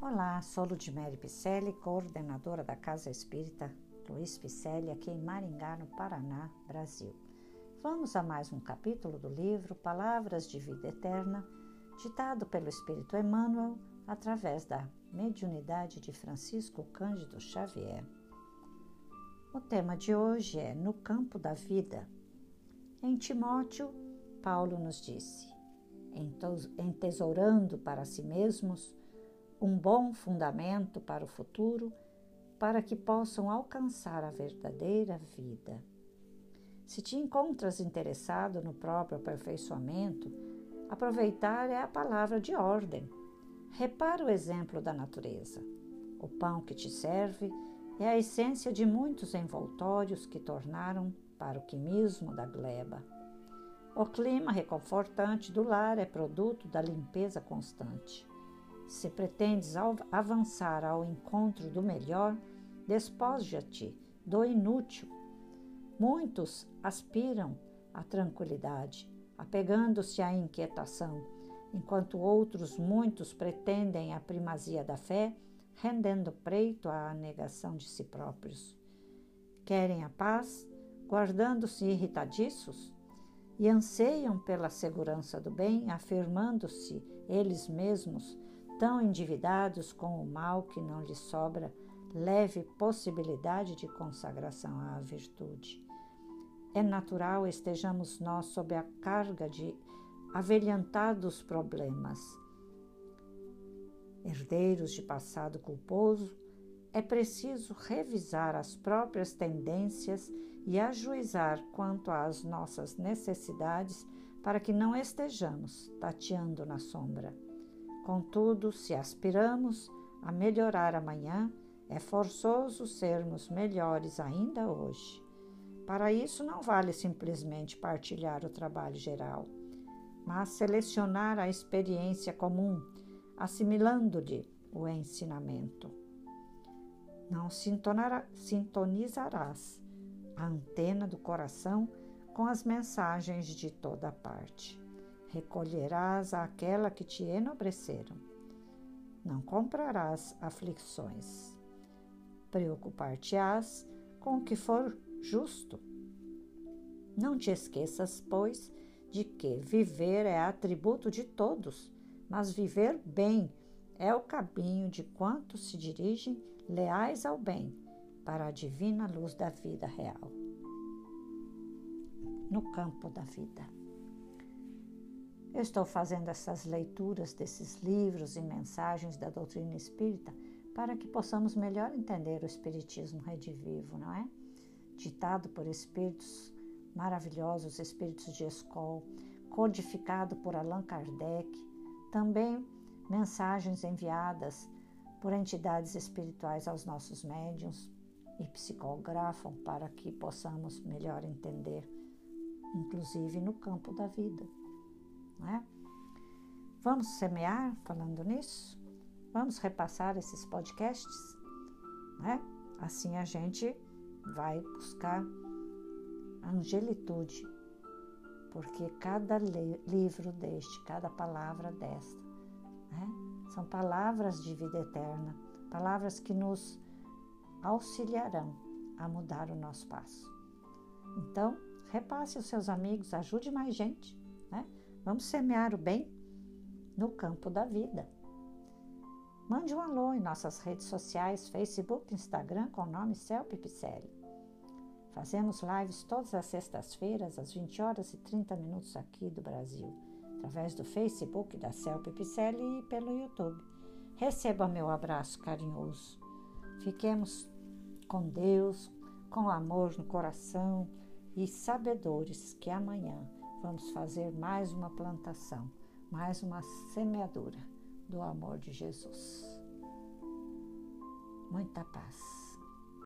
Olá, sou Ludmere Picelli, coordenadora da Casa Espírita Luiz Picelli, aqui em Maringá, no Paraná, Brasil. Vamos a mais um capítulo do livro Palavras de Vida Eterna, ditado pelo Espírito Emmanuel através da mediunidade de Francisco Cândido Xavier. O tema de hoje é No Campo da Vida. Em Timóteo, Paulo nos disse: entesourando para si mesmos um bom fundamento para o futuro, para que possam alcançar a verdadeira vida. Se te encontras interessado no próprio aperfeiçoamento, aproveitar é a palavra de ordem. Repara o exemplo da natureza. O pão que te serve é a essência de muitos envoltórios que tornaram para o quimismo da gleba. O clima reconfortante do lar é produto da limpeza constante. Se pretendes avançar ao encontro do melhor, despoja-te do inútil. Muitos aspiram à tranquilidade, apegando-se à inquietação, enquanto outros muitos pretendem a primazia da fé, rendendo preito à negação de si próprios. Querem a paz, guardando-se irritadiços, e anseiam pela segurança do bem, afirmando-se eles mesmos tão endividados com o mal que não lhes sobra leve possibilidade de consagração à virtude. É natural estejamos nós sob a carga de avelhantados problemas. Herdeiros de passado culposo, é preciso revisar as próprias tendências e ajuizar quanto às nossas necessidades para que não estejamos tateando na sombra. Contudo, se aspiramos a melhorar amanhã, é forçoso sermos melhores ainda hoje. Para isso, não vale simplesmente partilhar o trabalho geral, mas selecionar a experiência comum, assimilando-lhe o ensinamento. Não sintonizarás a antena do coração com as mensagens de toda parte recolherás aquela que te enobreceram. Não comprarás aflições. Preocupar-te-ás com o que for justo. Não te esqueças, pois, de que viver é atributo de todos, mas viver bem é o caminho de quantos se dirigem leais ao bem para a divina luz da vida real. No campo da vida. Eu estou fazendo essas leituras desses livros e mensagens da doutrina espírita para que possamos melhor entender o Espiritismo redivivo, não é? Ditado por espíritos maravilhosos, espíritos de escola, codificado por Allan Kardec, também mensagens enviadas por entidades espirituais aos nossos médiuns e psicografam para que possamos melhor entender, inclusive no campo da vida. Né? Vamos semear falando nisso? Vamos repassar esses podcasts? Né? Assim a gente vai buscar angelitude, porque cada livro deste, cada palavra desta, né? são palavras de vida eterna, palavras que nos auxiliarão a mudar o nosso passo. Então, repasse aos seus amigos, ajude mais gente? Vamos semear o bem no campo da vida. Mande um alô em nossas redes sociais, Facebook, Instagram, com o nome Celpe Picelli. Fazemos lives todas as sextas-feiras, às 20 horas e 30 minutos aqui do Brasil, através do Facebook da Celpe Picelli e pelo YouTube. Receba meu abraço carinhoso. Fiquemos com Deus, com amor no coração e sabedores que amanhã vamos fazer mais uma plantação, mais uma semeadura do amor de Jesus. Muita paz.